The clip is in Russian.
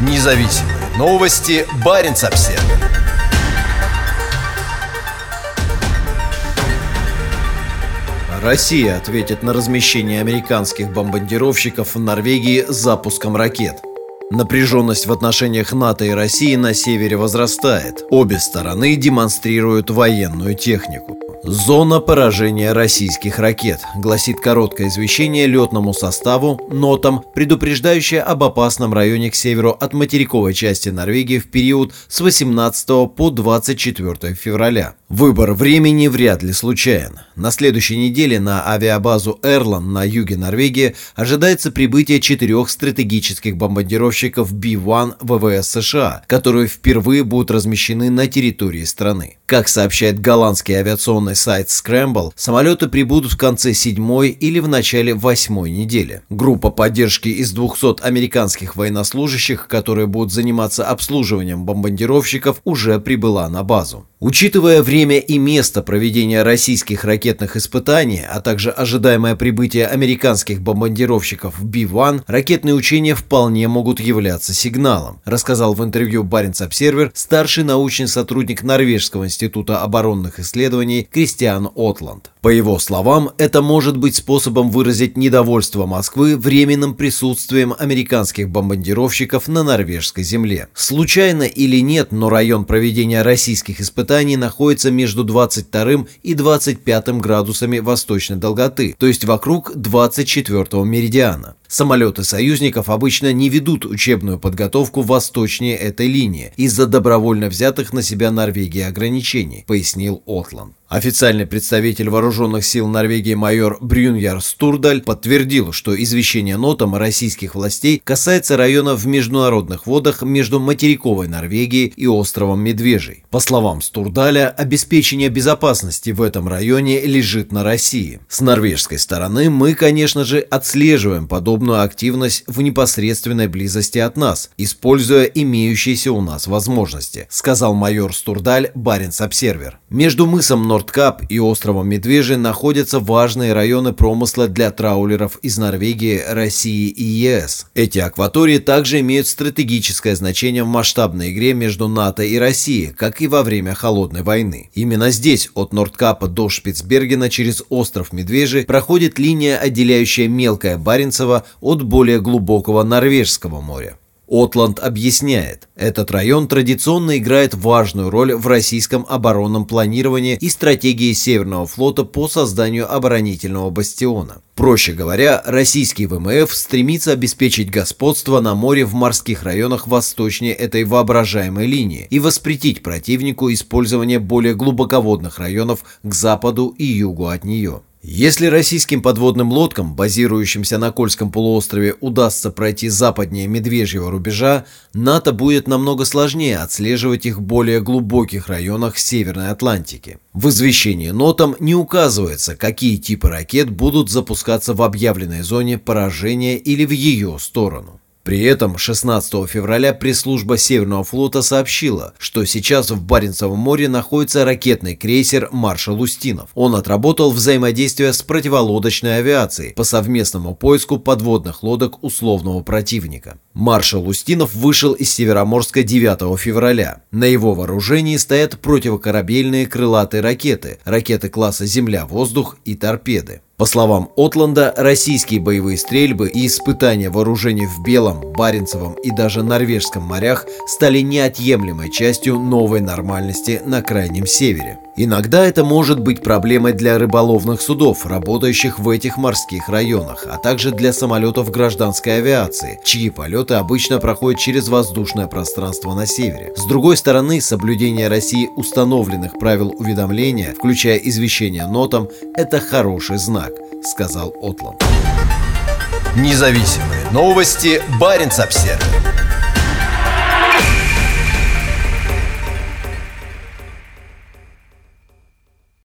Независимые новости. Барин обсерва Россия ответит на размещение американских бомбардировщиков в Норвегии запуском ракет. Напряженность в отношениях НАТО и России на севере возрастает. Обе стороны демонстрируют военную технику. Зона поражения российских ракет, гласит короткое извещение летному составу, нотам, предупреждающее об опасном районе к северу от материковой части Норвегии в период с 18 по 24 февраля. Выбор времени вряд ли случайен. На следующей неделе на авиабазу Эрлан на юге Норвегии ожидается прибытие четырех стратегических бомбардировщиков B-1 ВВС США, которые впервые будут размещены на территории страны. Как сообщает голландский авиационный сайт Scramble, самолеты прибудут в конце седьмой или в начале восьмой недели. Группа поддержки из 200 американских военнослужащих, которые будут заниматься обслуживанием бомбардировщиков, уже прибыла на базу. Учитывая время и место проведения российских ракетных испытаний, а также ожидаемое прибытие американских бомбардировщиков в B-1, ракетные учения вполне могут являться сигналом, рассказал в интервью Баренц Обсервер старший научный сотрудник Норвежского института оборонных исследований Кристиан Отланд. По его словам, это может быть способом выразить недовольство Москвы временным присутствием американских бомбардировщиков на норвежской земле. Случайно или нет, но район проведения российских испытаний находится между 22 и 25 градусами восточной долготы, то есть вокруг 24 меридиана. Самолеты союзников обычно не ведут учебную подготовку восточнее этой линии из-за добровольно взятых на себя Норвегии ограничений, пояснил Отланд. Официальный представитель вооруженных сил Норвегии майор Брюньяр Стурдаль подтвердил, что извещение нотам российских властей касается района в международных водах между материковой Норвегией и островом Медвежий. По словам Стурдаля, обеспечение безопасности в этом районе лежит на России. С норвежской стороны мы, конечно же, отслеживаем подобную активность в непосредственной близости от нас, используя имеющиеся у нас возможности, сказал майор Стурдаль Баренц Обсервер. Между мысом Нордкап и островом Медвежий находятся важные районы промысла для траулеров из Норвегии, России и ЕС. Эти акватории также имеют стратегическое значение в масштабной игре между НАТО и Россией, как и во время Холодной войны. Именно здесь, от Нордкапа до Шпицбергена через остров Медвежий, проходит линия, отделяющая мелкое Баренцево от более глубокого Норвежского моря. Отланд объясняет, этот район традиционно играет важную роль в российском оборонном планировании и стратегии Северного флота по созданию оборонительного бастиона. Проще говоря, российский ВМФ стремится обеспечить господство на море в морских районах восточнее этой воображаемой линии и воспретить противнику использование более глубоководных районов к западу и югу от нее. Если российским подводным лодкам, базирующимся на Кольском полуострове, удастся пройти западнее Медвежьего рубежа, НАТО будет намного сложнее отслеживать их в более глубоких районах Северной Атлантики. В извещении нотам не указывается, какие типы ракет будут запускаться в объявленной зоне поражения или в ее сторону. При этом 16 февраля пресс-служба Северного флота сообщила, что сейчас в Баренцевом море находится ракетный крейсер «Маршал Устинов». Он отработал взаимодействие с противолодочной авиацией по совместному поиску подводных лодок условного противника. Маршал Устинов вышел из Североморска 9 февраля. На его вооружении стоят противокорабельные крылатые ракеты, ракеты класса «Земля-воздух» и торпеды. По словам Отланда, российские боевые стрельбы и испытания вооружений в Белом, Баренцевом и даже Норвежском морях стали неотъемлемой частью новой нормальности на Крайнем Севере. Иногда это может быть проблемой для рыболовных судов, работающих в этих морских районах, а также для самолетов гражданской авиации, чьи полеты обычно проходят через воздушное пространство на севере. С другой стороны, соблюдение России установленных правил уведомления, включая извещение нотам, это хороший знак, сказал Отланд. Независимые новости. Барин обсервис